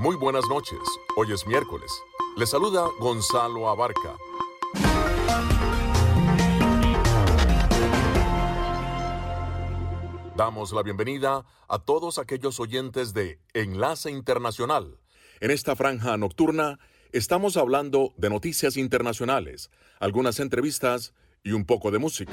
Muy buenas noches. Hoy es miércoles. Le saluda Gonzalo Abarca. Damos la bienvenida a todos aquellos oyentes de Enlace Internacional. En esta franja nocturna estamos hablando de noticias internacionales, algunas entrevistas y un poco de música.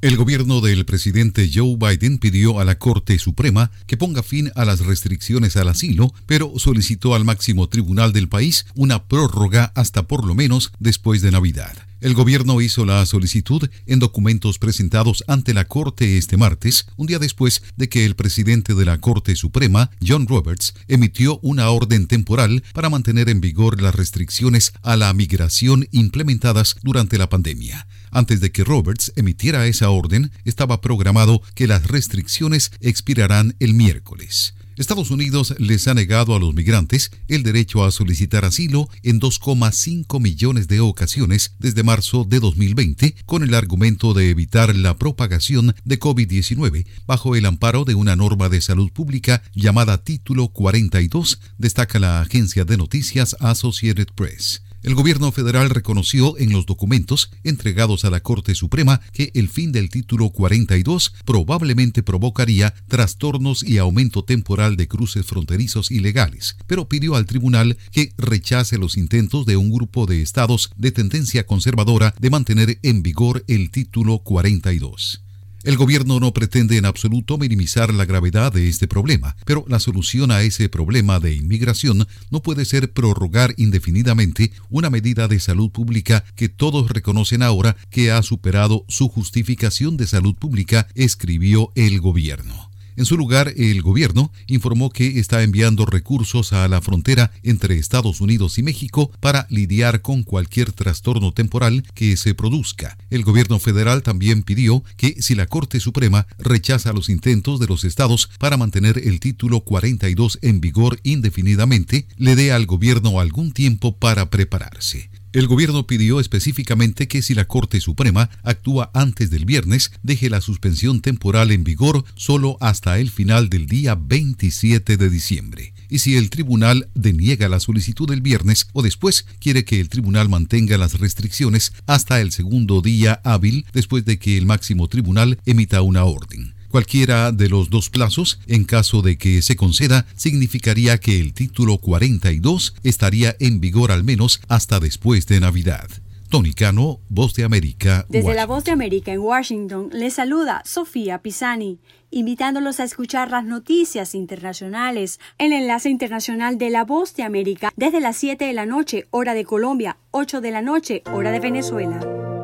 El gobierno del presidente Joe Biden pidió a la Corte Suprema que ponga fin a las restricciones al asilo, pero solicitó al máximo tribunal del país una prórroga hasta por lo menos después de Navidad. El gobierno hizo la solicitud en documentos presentados ante la Corte este martes, un día después de que el presidente de la Corte Suprema, John Roberts, emitió una orden temporal para mantener en vigor las restricciones a la migración implementadas durante la pandemia. Antes de que Roberts emitiera esa orden, estaba programado que las restricciones expirarán el miércoles. Estados Unidos les ha negado a los migrantes el derecho a solicitar asilo en 2,5 millones de ocasiones desde marzo de 2020 con el argumento de evitar la propagación de COVID-19 bajo el amparo de una norma de salud pública llamada Título 42, destaca la agencia de noticias Associated Press. El gobierno federal reconoció en los documentos entregados a la Corte Suprema que el fin del título 42 probablemente provocaría trastornos y aumento temporal de cruces fronterizos ilegales, pero pidió al tribunal que rechace los intentos de un grupo de estados de tendencia conservadora de mantener en vigor el título 42. El gobierno no pretende en absoluto minimizar la gravedad de este problema, pero la solución a ese problema de inmigración no puede ser prorrogar indefinidamente una medida de salud pública que todos reconocen ahora que ha superado su justificación de salud pública, escribió el gobierno. En su lugar, el gobierno informó que está enviando recursos a la frontera entre Estados Unidos y México para lidiar con cualquier trastorno temporal que se produzca. El gobierno federal también pidió que si la Corte Suprema rechaza los intentos de los estados para mantener el título 42 en vigor indefinidamente, le dé al gobierno algún tiempo para prepararse. El gobierno pidió específicamente que si la Corte Suprema actúa antes del viernes, deje la suspensión temporal en vigor solo hasta el final del día 27 de diciembre. Y si el tribunal deniega la solicitud el viernes o después, quiere que el tribunal mantenga las restricciones hasta el segundo día hábil después de que el máximo tribunal emita una orden. Cualquiera de los dos plazos, en caso de que se conceda, significaría que el título 42 estaría en vigor al menos hasta después de Navidad. Tony Cano, Voz de América. Desde la Voz de América en Washington, les saluda Sofía Pisani, invitándolos a escuchar las noticias internacionales el enlace internacional de la Voz de América desde las 7 de la noche, hora de Colombia, 8 de la noche, hora de Venezuela.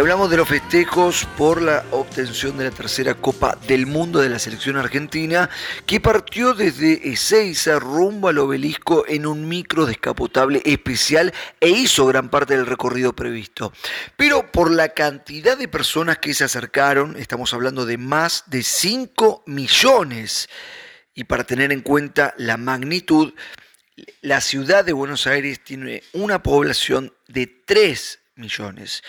Hablamos de los festejos por la obtención de la tercera Copa del Mundo de la selección argentina, que partió desde Ezeiza rumbo al obelisco en un micro descapotable especial e hizo gran parte del recorrido previsto. Pero por la cantidad de personas que se acercaron, estamos hablando de más de 5 millones, y para tener en cuenta la magnitud, la ciudad de Buenos Aires tiene una población de 3 millones.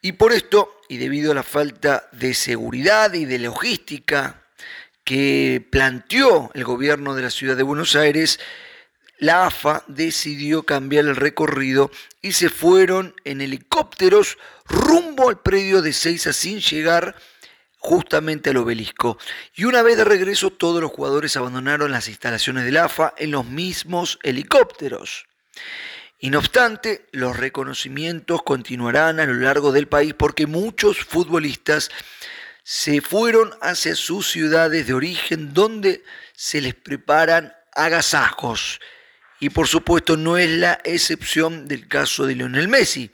Y por esto, y debido a la falta de seguridad y de logística que planteó el gobierno de la ciudad de Buenos Aires, la AFA decidió cambiar el recorrido y se fueron en helicópteros rumbo al predio de Seiza sin llegar justamente al obelisco. Y una vez de regreso todos los jugadores abandonaron las instalaciones del AFA en los mismos helicópteros. Y no obstante, los reconocimientos continuarán a lo largo del país porque muchos futbolistas se fueron hacia sus ciudades de origen donde se les preparan agasajos. Y por supuesto no es la excepción del caso de Lionel Messi,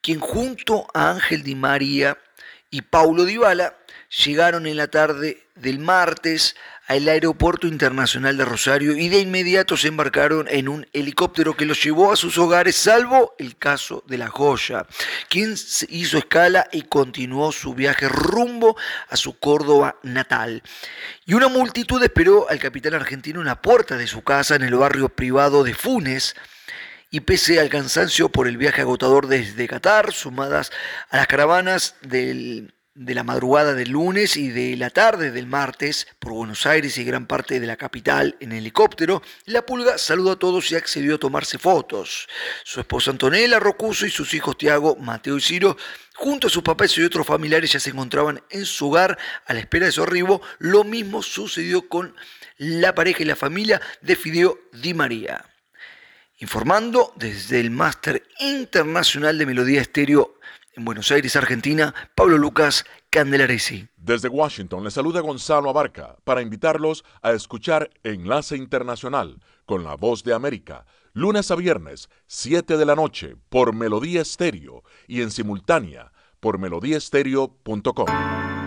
quien junto a Ángel Di María y Paulo Dybala llegaron en la tarde del martes al aeropuerto internacional de Rosario y de inmediato se embarcaron en un helicóptero que los llevó a sus hogares, salvo el caso de la joya, quien hizo escala y continuó su viaje rumbo a su Córdoba natal. Y una multitud esperó al capitán argentino en la puerta de su casa en el barrio privado de Funes, y pese al cansancio por el viaje agotador desde Qatar, sumadas a las caravanas del de la madrugada del lunes y de la tarde del martes por Buenos Aires y gran parte de la capital en helicóptero, la pulga saludó a todos y accedió a tomarse fotos. Su esposa Antonella Rocuso y sus hijos Tiago, Mateo y Ciro, junto a sus papás y otros familiares ya se encontraban en su hogar a la espera de su arribo. Lo mismo sucedió con la pareja y la familia de Fideo Di María. Informando desde el Máster Internacional de Melodía Estéreo en Buenos Aires, Argentina, Pablo Lucas Candelaresi. Desde Washington le saluda Gonzalo Abarca para invitarlos a escuchar Enlace Internacional con la voz de América, lunes a viernes, 7 de la noche, por Melodía Estéreo y en simultánea por melodíaestéreo.com.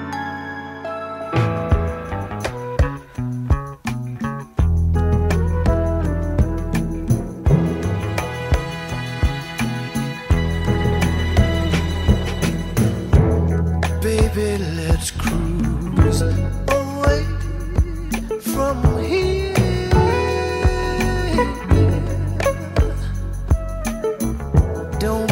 don't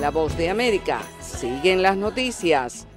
La voz de América. Siguen las noticias.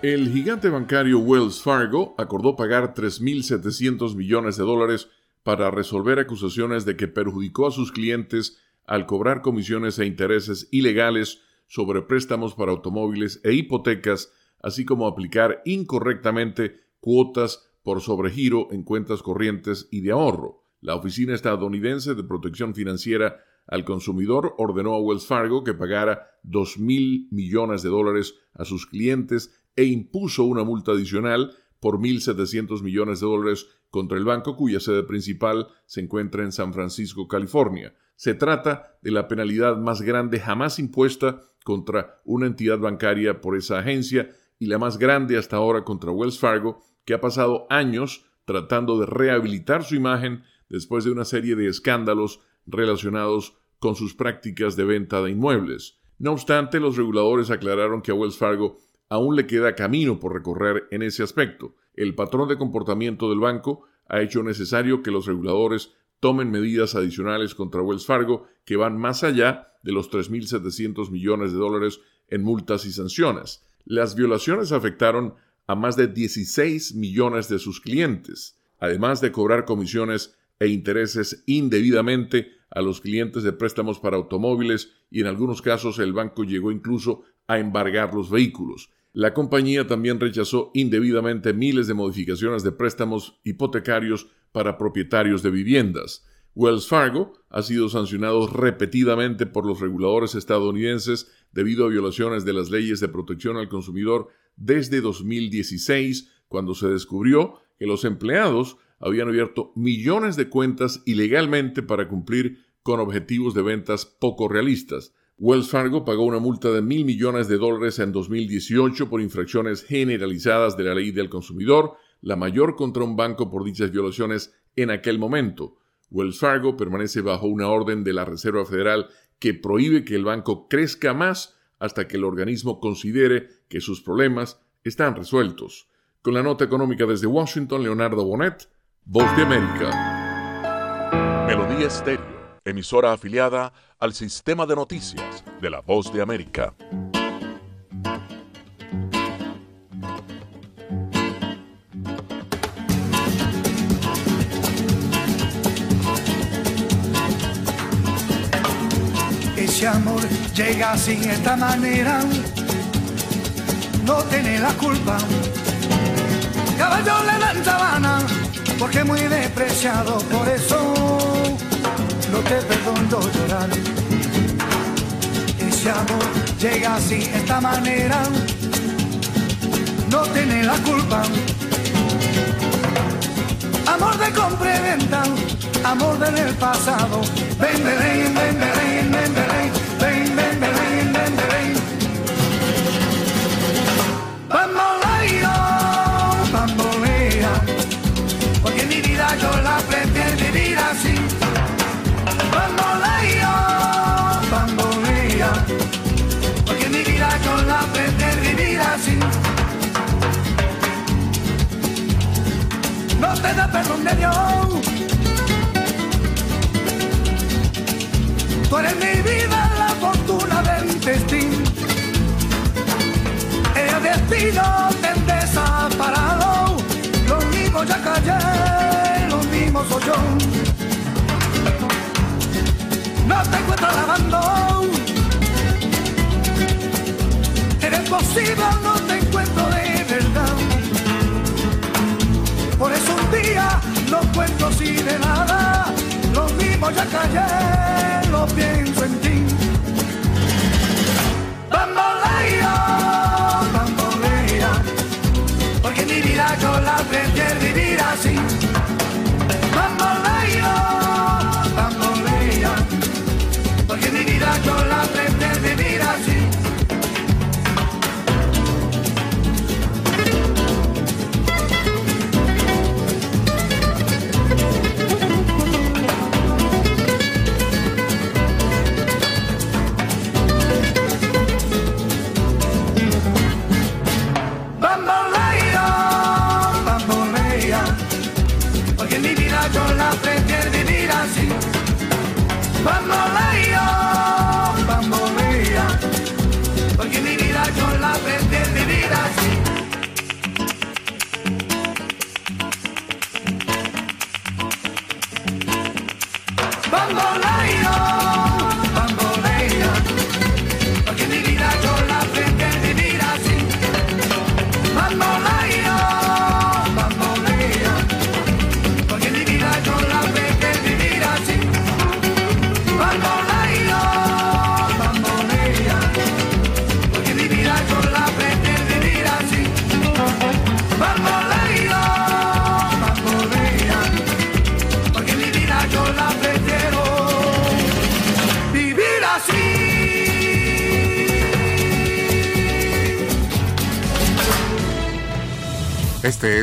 El gigante bancario Wells Fargo acordó pagar 3.700 millones de dólares para resolver acusaciones de que perjudicó a sus clientes al cobrar comisiones e intereses ilegales sobre préstamos para automóviles e hipotecas, así como aplicar incorrectamente cuotas por sobregiro en cuentas corrientes y de ahorro. La Oficina Estadounidense de Protección Financiera al Consumidor ordenó a Wells Fargo que pagara 2 mil millones de dólares a sus clientes e impuso una multa adicional por 1.700 millones de dólares contra el banco cuya sede principal se encuentra en San Francisco, California. Se trata de la penalidad más grande jamás impuesta contra una entidad bancaria por esa agencia y la más grande hasta ahora contra Wells Fargo, que ha pasado años tratando de rehabilitar su imagen después de una serie de escándalos relacionados con sus prácticas de venta de inmuebles. No obstante, los reguladores aclararon que a Wells Fargo aún le queda camino por recorrer en ese aspecto. El patrón de comportamiento del banco ha hecho necesario que los reguladores tomen medidas adicionales contra Wells Fargo que van más allá de los 3.700 millones de dólares en multas y sanciones. Las violaciones afectaron a más de 16 millones de sus clientes, además de cobrar comisiones e intereses indebidamente a los clientes de préstamos para automóviles y en algunos casos el banco llegó incluso a embargar los vehículos. La compañía también rechazó indebidamente miles de modificaciones de préstamos hipotecarios para propietarios de viviendas. Wells Fargo ha sido sancionado repetidamente por los reguladores estadounidenses debido a violaciones de las leyes de protección al consumidor desde 2016, cuando se descubrió que los empleados habían abierto millones de cuentas ilegalmente para cumplir con objetivos de ventas poco realistas. Wells Fargo pagó una multa de mil millones de dólares en 2018 por infracciones generalizadas de la ley del consumidor, la mayor contra un banco por dichas violaciones en aquel momento. Wells Fargo permanece bajo una orden de la Reserva Federal que prohíbe que el banco crezca más hasta que el organismo considere que sus problemas están resueltos. Con la nota económica desde Washington, Leonardo Bonet, Voz de América. Melodía Estéreo emisora afiliada al sistema de noticias de la Voz de América. Ese amor llega sin esta manera, no tiene la culpa. Caballo le dan sabana, porque muy despreciado, por eso no te perdono llorar. Ese amor llega así, esta manera, no tiene la culpa. Amor de compra y venta, amor del pasado. Ven, ven, ven, ven, te da perdón de Dios. Tú eres mi vida, la fortuna del destino. El destino te desaparado. Lo mismo ya callé, lo mismo soy yo. No te encuentro lavando. Eres posible, no te encuentro de verdad. Por eso un día no cuento así de nada. Lo mismo ya callé, lo pienso en ti. Bambolea, bambolea, porque mi vida yo la prefiero vivir así. Bambolea, bambolea, porque mi vida yo la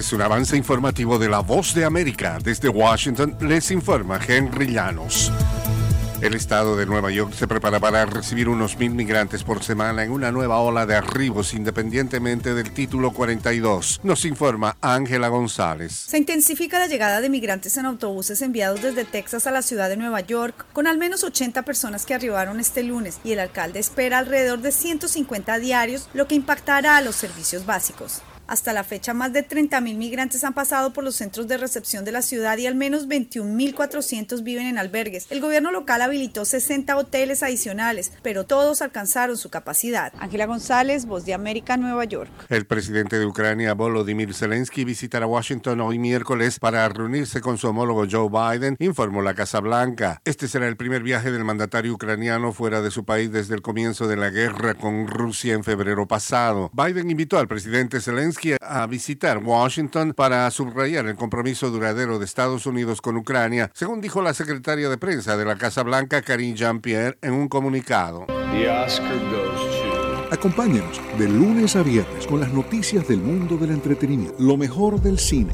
es un avance informativo de La Voz de América. Desde Washington les informa Henry Llanos. El estado de Nueva York se prepara para recibir unos mil migrantes por semana en una nueva ola de arribos independientemente del título 42. Nos informa Ángela González. Se intensifica la llegada de migrantes en autobuses enviados desde Texas a la ciudad de Nueva York, con al menos 80 personas que arribaron este lunes y el alcalde espera alrededor de 150 diarios, lo que impactará a los servicios básicos. Hasta la fecha, más de 30.000 migrantes han pasado por los centros de recepción de la ciudad y al menos 21.400 viven en albergues. El gobierno local habilitó 60 hoteles adicionales, pero todos alcanzaron su capacidad. Ángela González, Voz de América, Nueva York. El presidente de Ucrania, Volodymyr Zelensky, visitará Washington hoy miércoles para reunirse con su homólogo Joe Biden, informó la Casa Blanca. Este será el primer viaje del mandatario ucraniano fuera de su país desde el comienzo de la guerra con Rusia en febrero pasado. Biden invitó al presidente Zelensky a visitar Washington para subrayar el compromiso duradero de Estados Unidos con Ucrania, según dijo la secretaria de prensa de la Casa Blanca, Karine Jean-Pierre, en un comunicado. Acompáñenos de lunes a viernes con las noticias del mundo del entretenimiento, lo mejor del cine.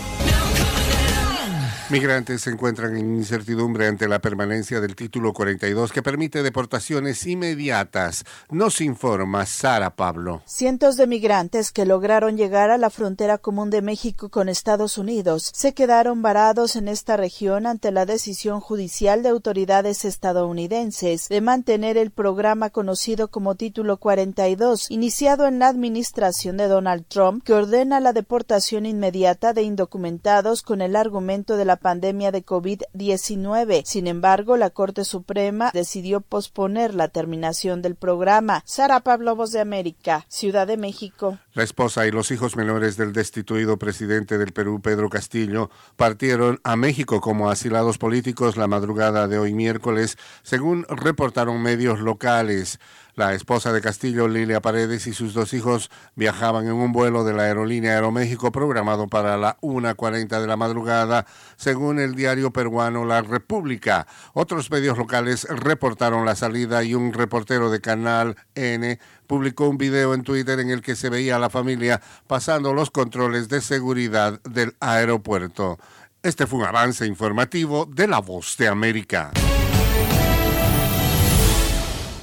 Migrantes se encuentran en incertidumbre ante la permanencia del título 42 que permite deportaciones inmediatas. Nos informa Sara Pablo. Cientos de migrantes que lograron llegar a la frontera común de México con Estados Unidos se quedaron varados en esta región ante la decisión judicial de autoridades estadounidenses de mantener el programa conocido como Título 42, iniciado en la administración de Donald Trump, que ordena la deportación inmediata de indocumentados con el argumento de la pandemia de COVID-19. Sin embargo, la Corte Suprema decidió posponer la terminación del programa. Sara Pablo, Voz de América, Ciudad de México. La esposa y los hijos menores del destituido presidente del Perú, Pedro Castillo, partieron a México como asilados políticos la madrugada de hoy miércoles, según reportaron medios locales. La esposa de Castillo, Lilia Paredes, y sus dos hijos viajaban en un vuelo de la aerolínea Aeroméxico programado para la 1.40 de la madrugada, según el diario peruano La República. Otros medios locales reportaron la salida y un reportero de Canal N publicó un video en Twitter en el que se veía a la familia pasando los controles de seguridad del aeropuerto. Este fue un avance informativo de La Voz de América.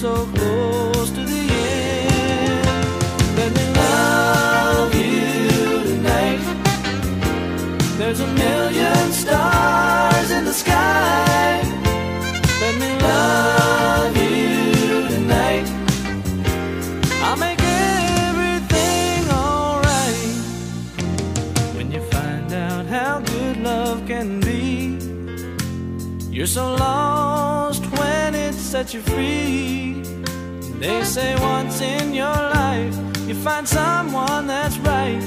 so close to the end. Let me love you tonight. There's a million stars in the sky. Let me love you tonight. I'll make everything alright when you find out how good love can be. You're so lost when it sets you free. They say once in your life you find someone that's right,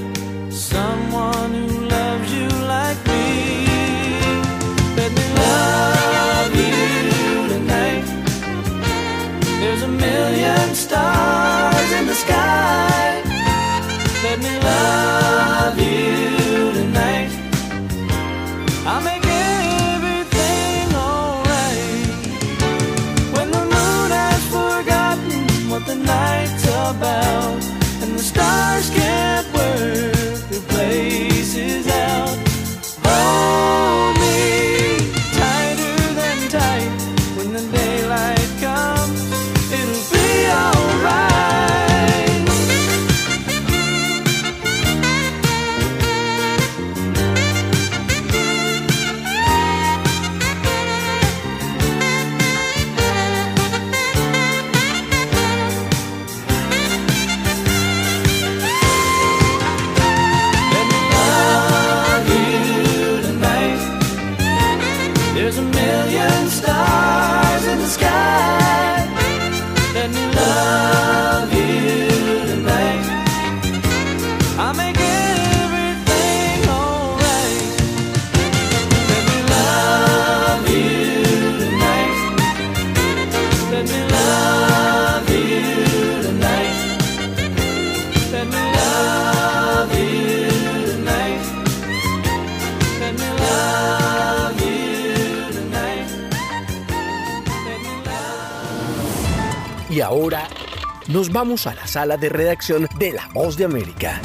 nos vamos a la sala de redacción de La Voz de América.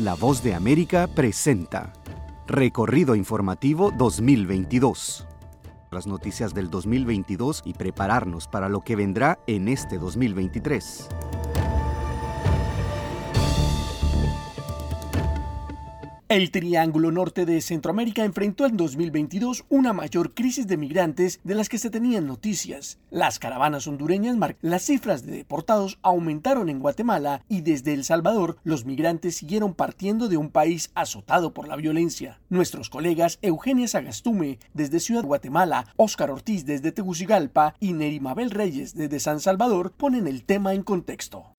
La Voz de América presenta Recorrido Informativo 2022. Las noticias del 2022 y prepararnos para lo que vendrá en este 2023. El Triángulo Norte de Centroamérica enfrentó en 2022 una mayor crisis de migrantes de las que se tenían noticias. Las caravanas hondureñas las cifras de deportados aumentaron en Guatemala y desde El Salvador los migrantes siguieron partiendo de un país azotado por la violencia. Nuestros colegas Eugenia Sagastume desde Ciudad Guatemala, Óscar Ortiz desde Tegucigalpa y Nerimabel Reyes desde San Salvador ponen el tema en contexto.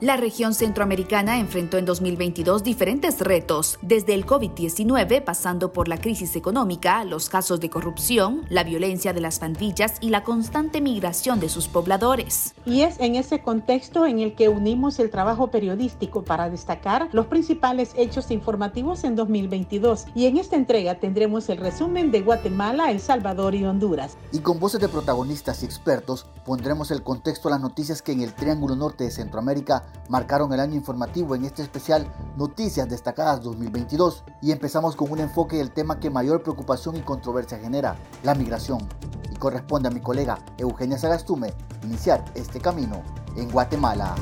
La región centroamericana enfrentó en 2022 diferentes retos, desde el COVID-19 pasando por la crisis económica, los casos de corrupción, la violencia de las pandillas y la constante migración de sus pobladores. Y es en ese contexto en el que unimos el trabajo periodístico para destacar los principales hechos informativos en 2022. Y en esta entrega tendremos el resumen de Guatemala, El Salvador y Honduras. Y con voces de protagonistas y expertos pondremos el contexto a las noticias que en el Triángulo Norte de Centroamérica marcaron el año informativo en este especial Noticias Destacadas 2022 y empezamos con un enfoque del tema que mayor preocupación y controversia genera, la migración. Y corresponde a mi colega Eugenia Sagastume iniciar este camino en Guatemala.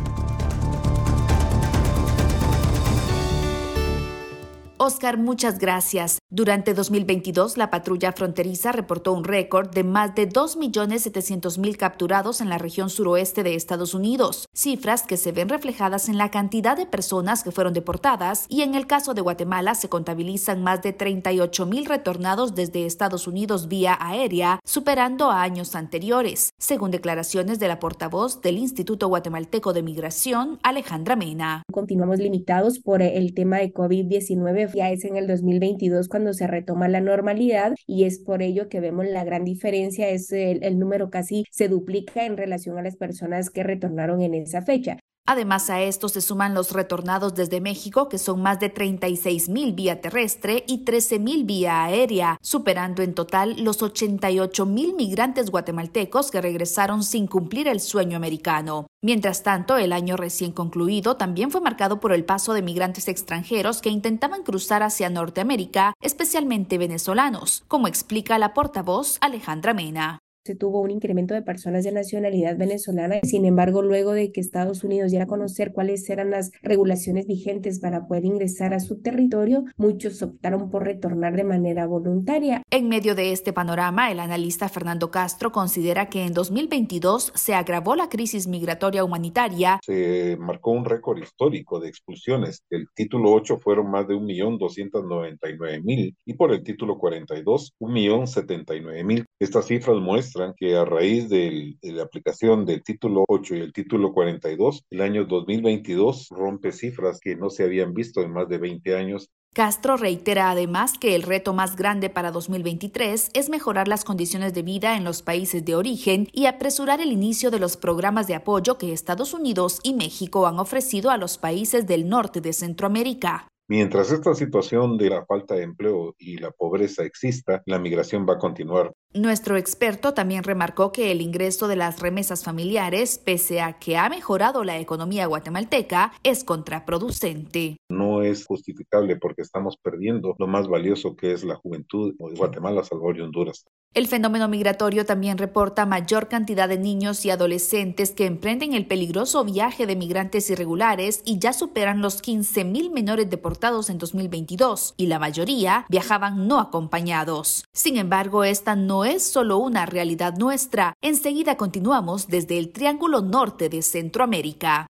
Oscar, muchas gracias. Durante 2022, la patrulla fronteriza reportó un récord de más de 2.700.000 capturados en la región suroeste de Estados Unidos, cifras que se ven reflejadas en la cantidad de personas que fueron deportadas y en el caso de Guatemala se contabilizan más de 38.000 retornados desde Estados Unidos vía aérea, superando a años anteriores, según declaraciones de la portavoz del Instituto Guatemalteco de Migración, Alejandra Mena. Continuamos limitados por el tema de COVID-19 ya es en el 2022 cuando se retoma la normalidad y es por ello que vemos la gran diferencia, es el, el número casi se duplica en relación a las personas que retornaron en esa fecha. Además a esto se suman los retornados desde México, que son más de 36 mil vía terrestre y 13 mil vía aérea, superando en total los 88 mil migrantes guatemaltecos que regresaron sin cumplir el sueño americano. Mientras tanto, el año recién concluido también fue marcado por el paso de migrantes extranjeros que intentaban cruzar hacia Norteamérica, especialmente venezolanos, como explica la portavoz Alejandra Mena se tuvo un incremento de personas de nacionalidad venezolana. Sin embargo, luego de que Estados Unidos diera a conocer cuáles eran las regulaciones vigentes para poder ingresar a su territorio, muchos optaron por retornar de manera voluntaria. En medio de este panorama, el analista Fernando Castro considera que en 2022 se agravó la crisis migratoria humanitaria. Se marcó un récord histórico de expulsiones. El título 8 fueron más de 1.299.000 y por el título 42, 1.079.000. Estas cifras muestran que a raíz de la aplicación del título 8 y el título 42, el año 2022 rompe cifras que no se habían visto en más de 20 años. Castro reitera además que el reto más grande para 2023 es mejorar las condiciones de vida en los países de origen y apresurar el inicio de los programas de apoyo que Estados Unidos y México han ofrecido a los países del norte de Centroamérica. Mientras esta situación de la falta de empleo y la pobreza exista, la migración va a continuar. Nuestro experto también remarcó que el ingreso de las remesas familiares, pese a que ha mejorado la economía guatemalteca, es contraproducente. No es justificable porque estamos perdiendo lo más valioso que es la juventud de Guatemala, Salvador y Honduras. El fenómeno migratorio también reporta mayor cantidad de niños y adolescentes que emprenden el peligroso viaje de migrantes irregulares y ya superan los 15.000 menores deportados en 2022 y la mayoría viajaban no acompañados. Sin embargo, esta no es solo una realidad nuestra. Enseguida continuamos desde el Triángulo Norte de Centroamérica.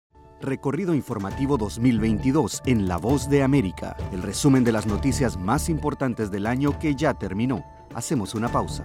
Recorrido informativo 2022 en La Voz de América, el resumen de las noticias más importantes del año que ya terminó. Hacemos una pausa.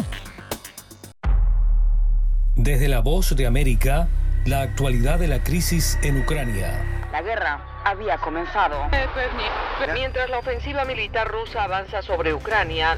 Desde la voz de América, la actualidad de la crisis en Ucrania. La guerra había comenzado. Mientras la ofensiva militar rusa avanza sobre Ucrania.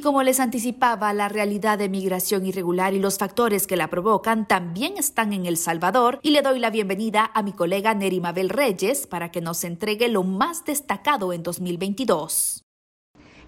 Y como les anticipaba, la realidad de migración irregular y los factores que la provocan también están en El Salvador y le doy la bienvenida a mi colega Neri Mabel Reyes para que nos entregue lo más destacado en 2022.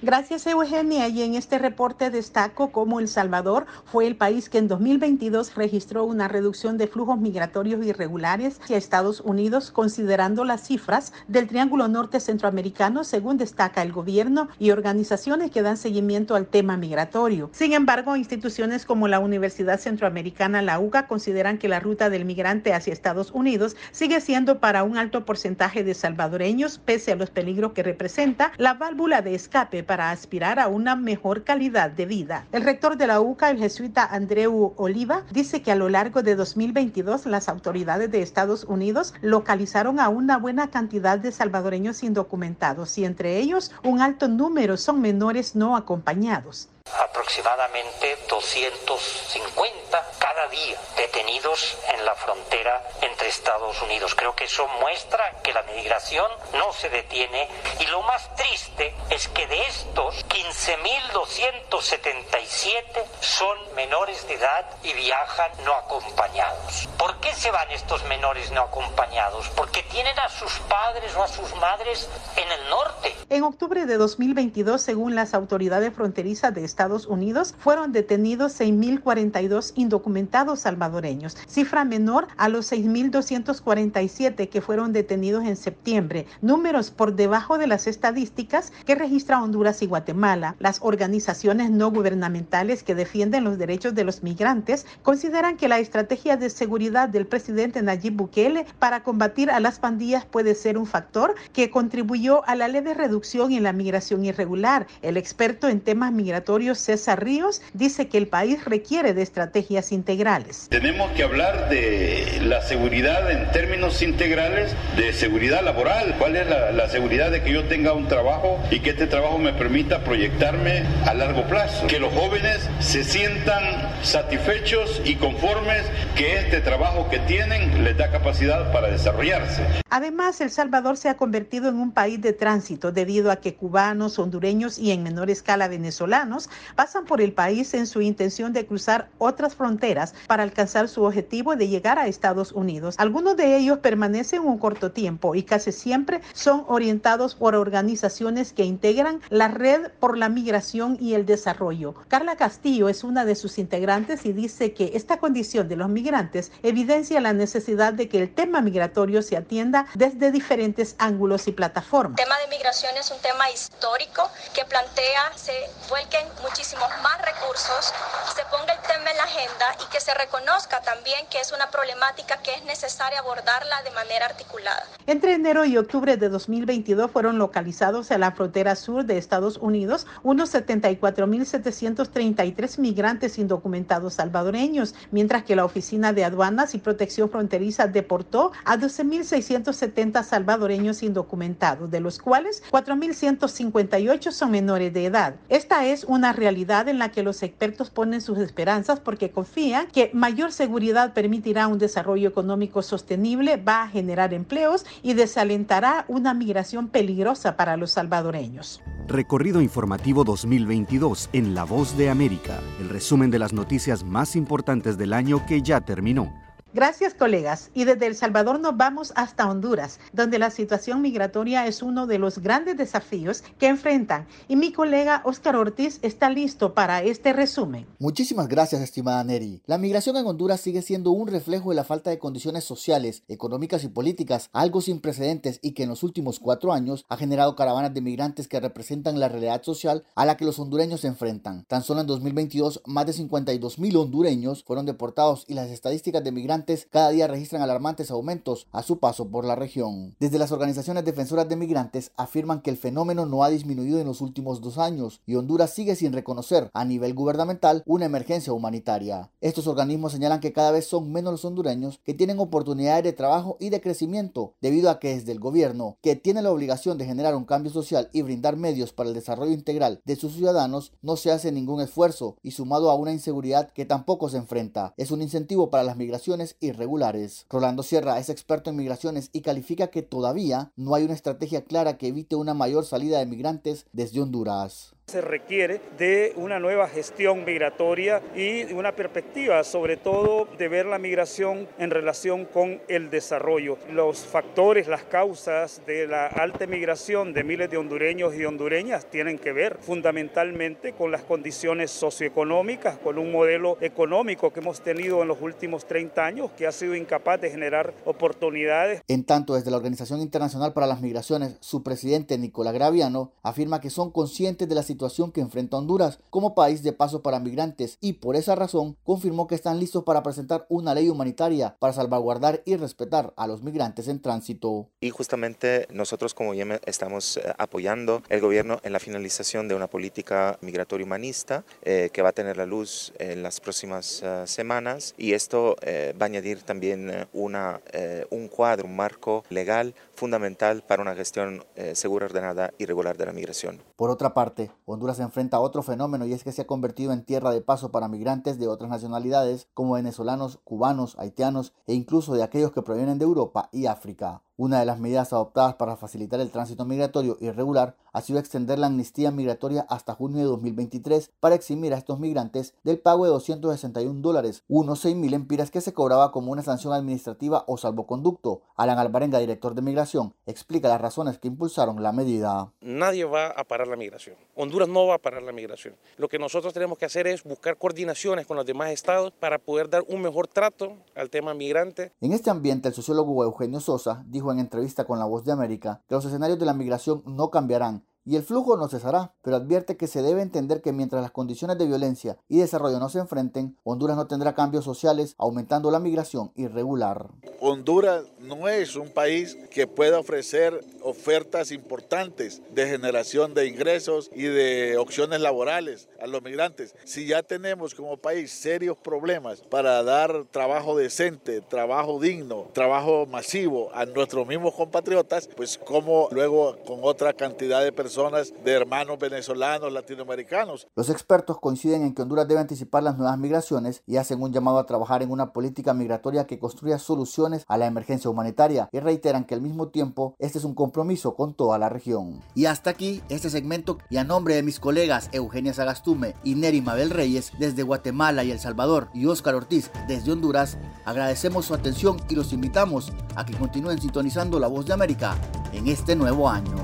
Gracias Eugenia y en este reporte destaco cómo El Salvador fue el país que en 2022 registró una reducción de flujos migratorios irregulares hacia Estados Unidos considerando las cifras del Triángulo Norte Centroamericano según destaca el gobierno y organizaciones que dan seguimiento al tema migratorio. Sin embargo, instituciones como la Universidad Centroamericana, la UCA, consideran que la ruta del migrante hacia Estados Unidos sigue siendo para un alto porcentaje de salvadoreños pese a los peligros que representa la válvula de escape para aspirar a una mejor calidad de vida. El rector de la UCA, el jesuita Andreu Oliva, dice que a lo largo de 2022 las autoridades de Estados Unidos localizaron a una buena cantidad de salvadoreños indocumentados y entre ellos un alto número son menores no acompañados aproximadamente 250 cada día detenidos en la frontera entre Estados Unidos. Creo que eso muestra que la migración no se detiene y lo más triste es que de estos 15.277 son menores de edad y viajan no acompañados. ¿Por qué se van estos menores no acompañados? Porque tienen a sus padres o a sus madres en el norte. En octubre de 2022, según las autoridades fronterizas de Estados Unidos, fueron detenidos 6.042 indocumentados salvadoreños, cifra menor a los 6.247 que fueron detenidos en septiembre, números por debajo de las estadísticas que registra Honduras y Guatemala. Las organizaciones no gubernamentales que defienden los derechos de los migrantes consideran que la estrategia de seguridad del presidente Nayib Bukele para combatir a las pandillas puede ser un factor que contribuyó a la leve reducción en la migración irregular. El experto en temas migratorios César Ríos dice que el país requiere de estrategias integrales. Tenemos que hablar de la seguridad en términos integrales, de seguridad laboral. ¿Cuál es la, la seguridad de que yo tenga un trabajo y que este trabajo me permita proyectarme a largo plazo? Que los jóvenes se sientan satisfechos y conformes que este trabajo que tienen les da capacidad para desarrollarse. Además, El Salvador se ha convertido en un país de tránsito debido a que cubanos, hondureños y en menor escala venezolanos pasan por el país en su intención de cruzar otras fronteras para alcanzar su objetivo de llegar a Estados Unidos. Algunos de ellos permanecen un corto tiempo y casi siempre son orientados por organizaciones que integran la Red por la Migración y el Desarrollo. Carla Castillo es una de sus integrantes y dice que esta condición de los migrantes evidencia la necesidad de que el tema migratorio se atienda desde diferentes ángulos y plataformas. El tema de migración es un tema histórico que plantea se vuelquen muchísimos más recursos, se ponga el tema en la agenda y que se reconozca también que es una problemática que es necesaria abordarla de manera articulada. Entre enero y octubre de 2022 fueron localizados en la frontera sur de Estados Unidos unos 74.733 migrantes indocumentados salvadoreños, mientras que la Oficina de Aduanas y Protección Fronteriza deportó a 12.670 salvadoreños indocumentados, de los cuales 4.158 son menores de edad. Esta es una realidad en la que los expertos ponen sus esperanzas porque confían que mayor seguridad permitirá un desarrollo económico sostenible, va a generar empleos y desalentará una migración peligrosa para los salvadoreños. Recorrido informativo 2022 en La Voz de América, el resumen de las noticias más importantes del año que ya terminó. Gracias, colegas. Y desde El Salvador nos vamos hasta Honduras, donde la situación migratoria es uno de los grandes desafíos que enfrentan. Y mi colega Oscar Ortiz está listo para este resumen. Muchísimas gracias, estimada Neri. La migración en Honduras sigue siendo un reflejo de la falta de condiciones sociales, económicas y políticas, algo sin precedentes y que en los últimos cuatro años ha generado caravanas de migrantes que representan la realidad social a la que los hondureños se enfrentan. Tan solo en 2022, más de 52 mil hondureños fueron deportados y las estadísticas de migrantes cada día registran alarmantes aumentos a su paso por la región. Desde las organizaciones defensoras de migrantes afirman que el fenómeno no ha disminuido en los últimos dos años y Honduras sigue sin reconocer a nivel gubernamental una emergencia humanitaria. Estos organismos señalan que cada vez son menos los hondureños que tienen oportunidades de trabajo y de crecimiento debido a que desde el gobierno, que tiene la obligación de generar un cambio social y brindar medios para el desarrollo integral de sus ciudadanos, no se hace ningún esfuerzo y sumado a una inseguridad que tampoco se enfrenta. Es un incentivo para las migraciones irregulares. Rolando Sierra es experto en migraciones y califica que todavía no hay una estrategia clara que evite una mayor salida de migrantes desde Honduras. Se requiere de una nueva gestión migratoria y una perspectiva, sobre todo, de ver la migración en relación con el desarrollo. Los factores, las causas de la alta migración de miles de hondureños y hondureñas tienen que ver fundamentalmente con las condiciones socioeconómicas, con un modelo económico que hemos tenido en los últimos 30 años que ha sido incapaz de generar oportunidades. En tanto, desde la Organización Internacional para las Migraciones, su presidente Nicolás Graviano afirma que son conscientes de la situación que enfrenta Honduras como país de paso para migrantes y por esa razón confirmó que están listos para presentar una ley humanitaria para salvaguardar y respetar a los migrantes en tránsito. Y justamente nosotros como YEM estamos eh, apoyando el gobierno en la finalización de una política migratoria humanista eh, que va a tener la luz en las próximas uh, semanas y esto eh, va a añadir también una, eh, un cuadro, un marco legal fundamental para una gestión eh, segura, ordenada y regular de la migración. Por otra parte, Honduras se enfrenta a otro fenómeno y es que se ha convertido en tierra de paso para migrantes de otras nacionalidades como venezolanos, cubanos, haitianos e incluso de aquellos que provienen de Europa y África. Una de las medidas adoptadas para facilitar el tránsito migratorio irregular ha sido extender la amnistía migratoria hasta junio de 2023 para eximir a estos migrantes del pago de 261 dólares, unos 6 mil empiras que se cobraba como una sanción administrativa o salvoconducto. Alan Alvarenga, director de migración, explica las razones que impulsaron la medida. Nadie va a parar la migración. Honduras no va a parar la migración. Lo que nosotros tenemos que hacer es buscar coordinaciones con los demás estados para poder dar un mejor trato al tema migrante. En este ambiente, el sociólogo Eugenio Sosa dijo en entrevista con La Voz de América que los escenarios de la migración no cambiarán y el flujo no cesará, pero advierte que se debe entender que mientras las condiciones de violencia y desarrollo no se enfrenten, Honduras no tendrá cambios sociales, aumentando la migración irregular. Honduras no es un país que pueda ofrecer ofertas importantes de generación de ingresos y de opciones laborales a los migrantes. Si ya tenemos como país serios problemas para dar trabajo decente, trabajo digno, trabajo masivo a nuestros mismos compatriotas, pues como luego con otra cantidad de personas personas, de hermanos venezolanos, latinoamericanos. Los expertos coinciden en que Honduras debe anticipar las nuevas migraciones y hacen un llamado a trabajar en una política migratoria que construya soluciones a la emergencia humanitaria y reiteran que al mismo tiempo este es un compromiso con toda la región. Y hasta aquí este segmento y a nombre de mis colegas Eugenia Sagastume y Neri Mabel Reyes desde Guatemala y El Salvador y Óscar Ortiz desde Honduras, agradecemos su atención y los invitamos a que continúen sintonizando La Voz de América en este nuevo año.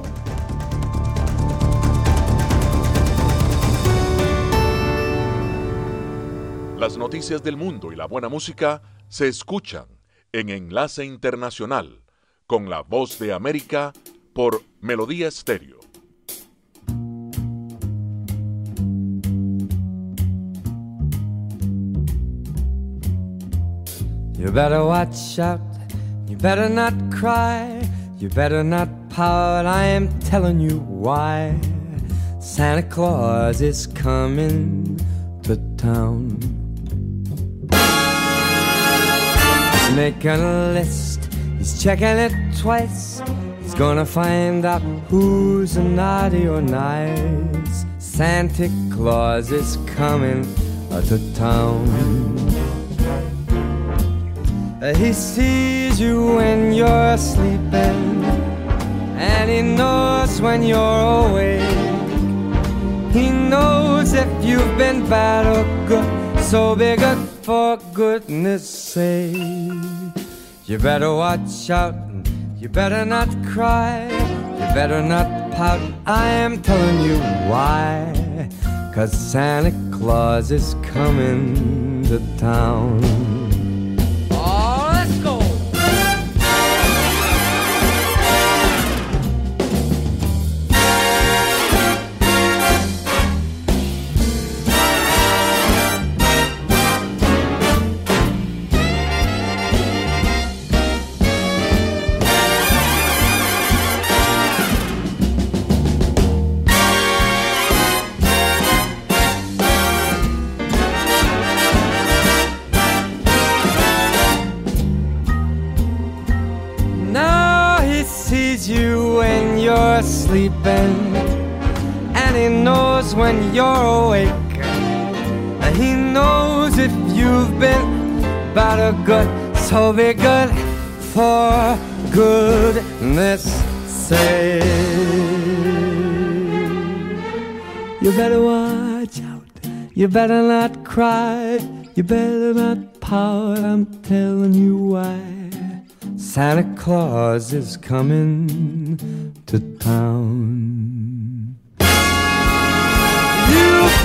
Las noticias del mundo y la buena música se escuchan en Enlace Internacional con la voz de América por Melodía Estéreo. You better watch out, you better not cry, you better not pout, I am telling you why. Santa Claus is coming to town. He's making a list, he's checking it twice. He's gonna find out who's naughty or nice. Santa Claus is coming to town. He sees you when you're sleeping, and he knows when you're awake. He knows if you've been bad or good, so be good for goodness sake. You better watch out, you better not cry, you better not pout. I am telling you why. Cause Santa Claus is coming to town. You're awake. And he knows if you've been bad or good, so be good for goodness sake. You better watch out, you better not cry, you better not pout, I'm telling you why. Santa Claus is coming to town.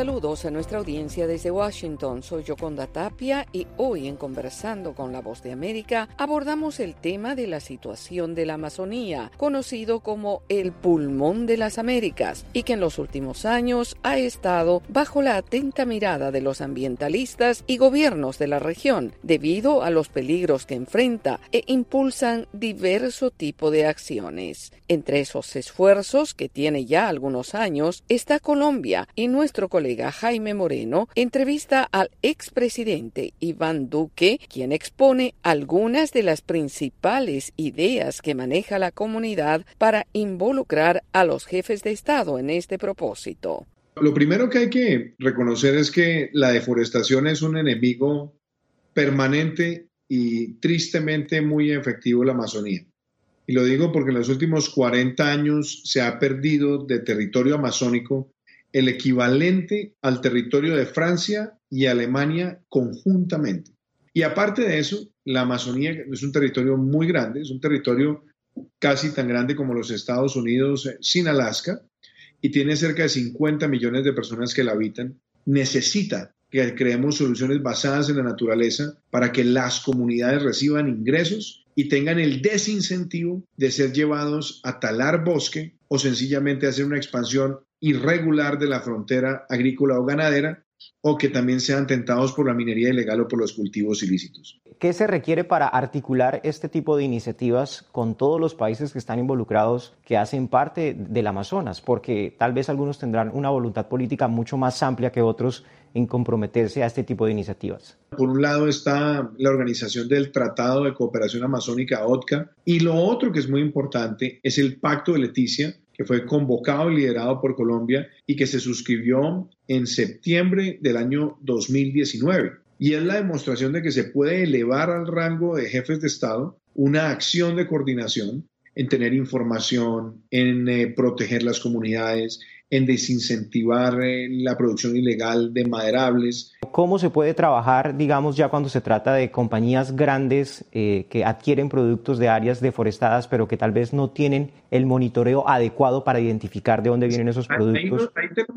Saludos a nuestra audiencia desde Washington. Soy Yoconda Tapia y hoy en Conversando con la Voz de América abordamos el tema de la situación de la Amazonía, conocido como el pulmón de las Américas, y que en los últimos años ha estado bajo la atenta mirada de los ambientalistas y gobiernos de la región, debido a los peligros que enfrenta e impulsan diverso tipo de acciones. Entre esos esfuerzos, que tiene ya algunos años, está Colombia y nuestro colega Jaime Moreno entrevista al expresidente Iván Duque, quien expone algunas de las principales ideas que maneja la comunidad para involucrar a los jefes de Estado en este propósito. Lo primero que hay que reconocer es que la deforestación es un enemigo permanente y tristemente muy efectivo en la Amazonía. Y lo digo porque en los últimos 40 años se ha perdido de territorio amazónico el equivalente al territorio de Francia y Alemania conjuntamente. Y aparte de eso, la Amazonía es un territorio muy grande, es un territorio casi tan grande como los Estados Unidos eh, sin Alaska y tiene cerca de 50 millones de personas que la habitan. Necesita que creemos soluciones basadas en la naturaleza para que las comunidades reciban ingresos y tengan el desincentivo de ser llevados a talar bosque o sencillamente hacer una expansión irregular de la frontera agrícola o ganadera o que también sean tentados por la minería ilegal o por los cultivos ilícitos. ¿Qué se requiere para articular este tipo de iniciativas con todos los países que están involucrados, que hacen parte del Amazonas? Porque tal vez algunos tendrán una voluntad política mucho más amplia que otros en comprometerse a este tipo de iniciativas. Por un lado está la organización del Tratado de Cooperación Amazónica, OTCA, y lo otro que es muy importante es el Pacto de Leticia, que fue convocado y liderado por Colombia y que se suscribió en septiembre del año 2019. Y es la demostración de que se puede elevar al rango de jefes de Estado una acción de coordinación en tener información, en eh, proteger las comunidades, en desincentivar eh, la producción ilegal de maderables. ¿cómo se puede trabajar, digamos, ya cuando se trata de compañías grandes eh, que adquieren productos de áreas deforestadas, pero que tal vez no tienen el monitoreo adecuado para identificar de dónde vienen esos productos?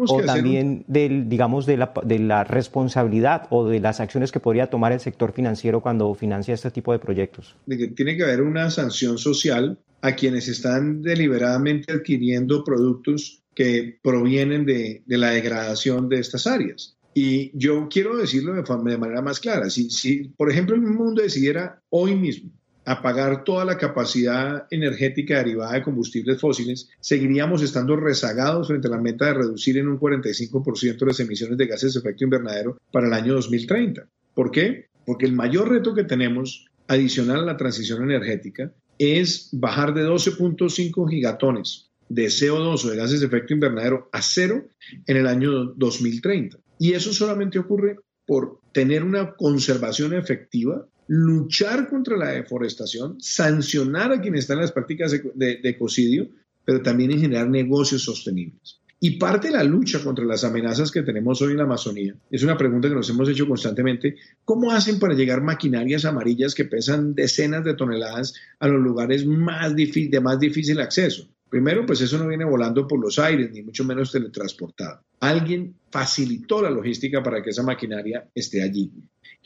o también, del, digamos, de la, de la responsabilidad o de las acciones que podría tomar el sector financiero cuando financia este tipo de proyectos. Tiene que haber una sanción social a quienes están deliberadamente adquiriendo productos que provienen de, la degradación de estas áreas. Y yo quiero decirlo de, de manera más clara. Si, si, por ejemplo, el mundo decidiera hoy mismo apagar toda la capacidad energética derivada de combustibles fósiles, seguiríamos estando rezagados frente a la meta de reducir en un 45% las emisiones de gases de efecto invernadero para el año 2030. ¿Por qué? Porque el mayor reto que tenemos adicional a la transición energética es bajar de 12.5 gigatones de CO2 o de gases de efecto invernadero a cero en el año 2030. Y eso solamente ocurre por tener una conservación efectiva, luchar contra la deforestación, sancionar a quienes están en las prácticas de, ecocidio, pero también en generar negocios sostenibles. Y parte de la lucha contra las amenazas que tenemos hoy en la Amazonía, es una pregunta que nos hemos hecho constantemente, ¿cómo hacen para llegar maquinarias amarillas que pesan decenas de toneladas a los lugares más de más difícil acceso? Primero, pues eso no viene volando por los aires, ni mucho menos teletransportado. Alguien facilitó la logística para que esa maquinaria esté allí.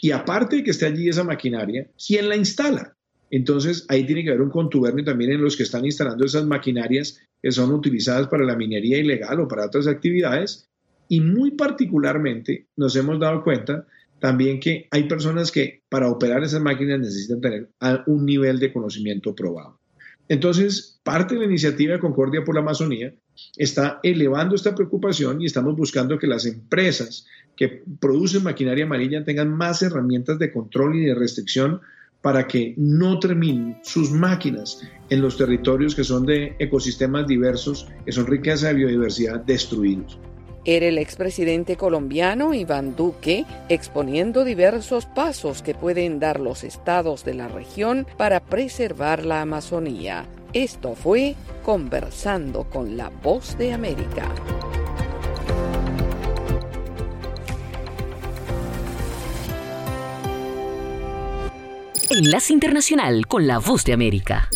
Y aparte de que esté allí esa maquinaria, ¿quién la instala? Entonces, ahí tiene que haber un contubernio también en los que están instalando esas maquinarias que son utilizadas para la minería ilegal o para otras actividades. Y muy particularmente nos hemos dado cuenta también que hay personas que para operar esas máquinas necesitan tener un nivel de conocimiento probado. Entonces, parte de la iniciativa de Concordia por la Amazonía está elevando esta preocupación y estamos buscando que las empresas que producen maquinaria amarilla tengan más herramientas de control y de restricción para que no terminen sus máquinas en los territorios que son de ecosistemas diversos, que son riqueza de biodiversidad, destruidos. Era el expresidente colombiano Iván Duque exponiendo diversos pasos que pueden dar los estados de la región para preservar la Amazonía. Esto fue Conversando con la Voz de América. Enlace Internacional con la Voz de América.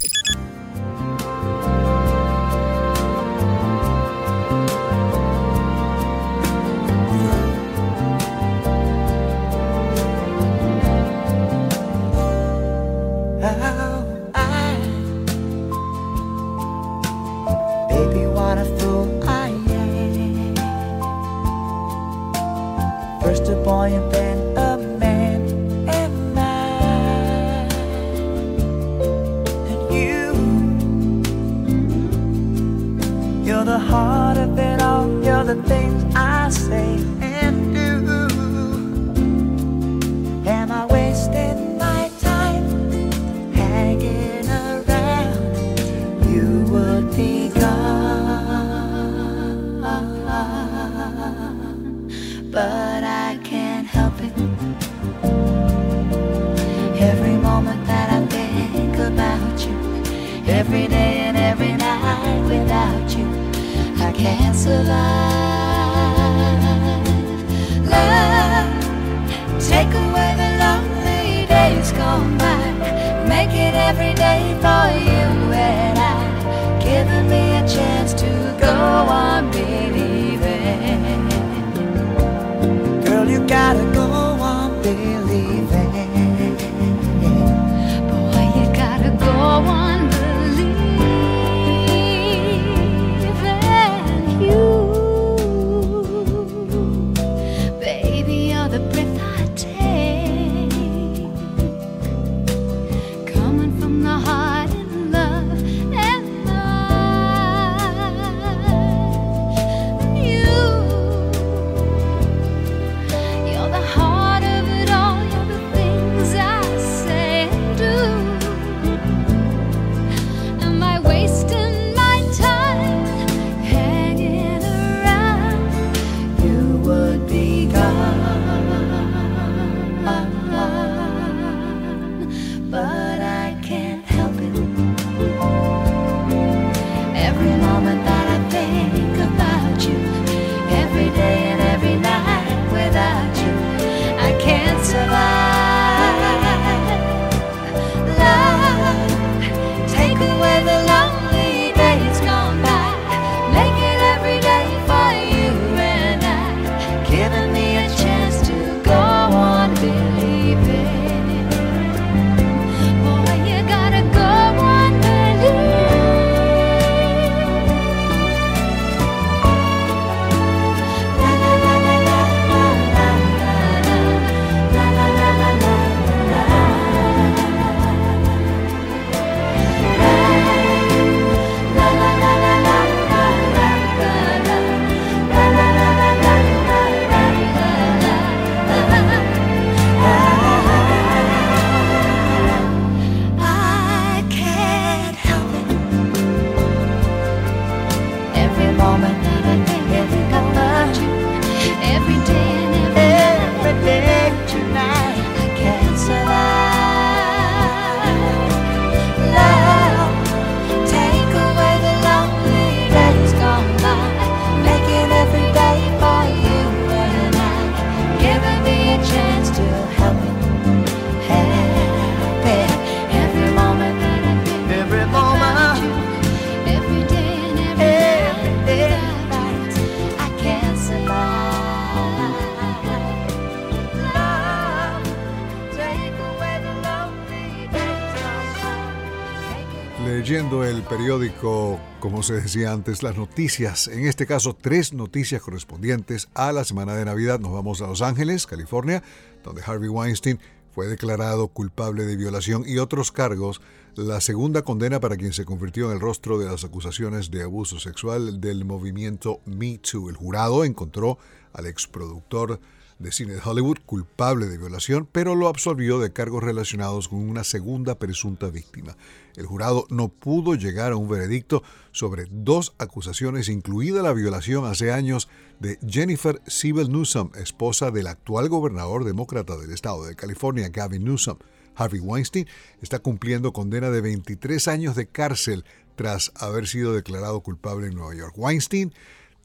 El periódico, como se decía antes, las noticias, en este caso tres noticias correspondientes a la semana de Navidad. Nos vamos a Los Ángeles, California, donde Harvey Weinstein fue declarado culpable de violación y otros cargos, la segunda condena para quien se convirtió en el rostro de las acusaciones de abuso sexual del movimiento Me Too. El jurado encontró al exproductor de cine de Hollywood culpable de violación, pero lo absolvió de cargos relacionados con una segunda presunta víctima. El jurado no pudo llegar a un veredicto sobre dos acusaciones, incluida la violación hace años de Jennifer Siebel Newsom, esposa del actual gobernador demócrata del estado de California, Gavin Newsom. Harvey Weinstein está cumpliendo condena de 23 años de cárcel tras haber sido declarado culpable en Nueva York. Weinstein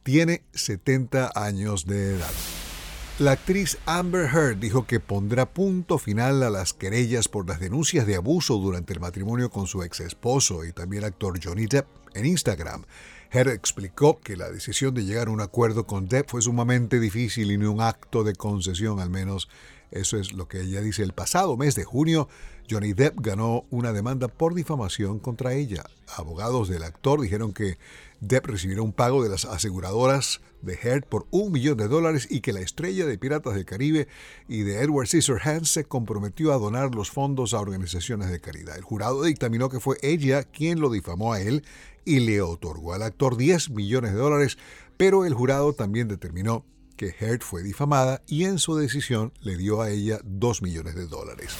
tiene 70 años de edad. La actriz Amber Heard dijo que pondrá punto final a las querellas por las denuncias de abuso durante el matrimonio con su ex esposo y también actor Johnny Depp en Instagram. Heard explicó que la decisión de llegar a un acuerdo con Depp fue sumamente difícil y no un acto de concesión, al menos eso es lo que ella dice. El pasado mes de junio, Johnny Depp ganó una demanda por difamación contra ella. Abogados del actor dijeron que Depp recibirá un pago de las aseguradoras de Heard por un millón de dólares y que la estrella de Piratas del Caribe y de Edward Scissorhands se comprometió a donar los fondos a organizaciones de caridad. El jurado dictaminó que fue ella quien lo difamó a él y le otorgó al actor 10 millones de dólares, pero el jurado también determinó que Heard fue difamada y en su decisión le dio a ella 2 millones de dólares.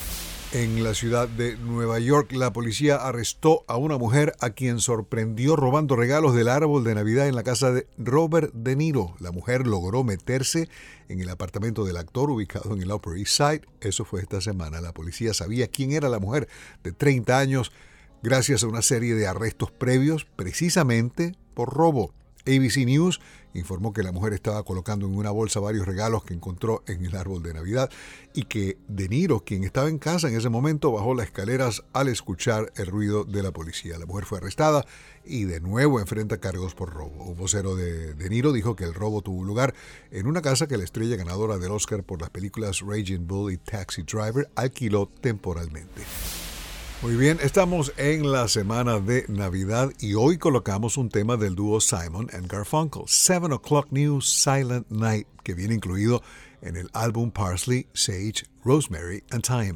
En la ciudad de Nueva York, la policía arrestó a una mujer a quien sorprendió robando regalos del árbol de Navidad en la casa de Robert De Niro. La mujer logró meterse en el apartamento del actor ubicado en el Upper East Side. Eso fue esta semana. La policía sabía quién era la mujer de 30 años gracias a una serie de arrestos previos precisamente por robo. ABC News informó que la mujer estaba colocando en una bolsa varios regalos que encontró en el árbol de Navidad y que De Niro, quien estaba en casa en ese momento, bajó las escaleras al escuchar el ruido de la policía. La mujer fue arrestada y de nuevo enfrenta cargos por robo. Un vocero de De Niro dijo que el robo tuvo lugar en una casa que la estrella ganadora del Oscar por las películas Raging Bull y Taxi Driver alquiló temporalmente. Muy bien, estamos en la semana de Navidad y hoy colocamos un tema del dúo Simon and Garfunkel, 7 O'Clock News Silent Night, que viene incluido en el álbum Parsley, Sage, Rosemary and Thyme.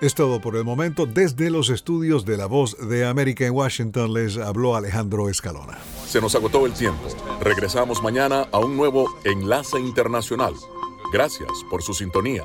Es todo por el momento. Desde los estudios de La Voz de América en Washington les habló Alejandro Escalona. Se nos agotó el tiempo. Regresamos mañana a un nuevo Enlace Internacional. Gracias por su sintonía.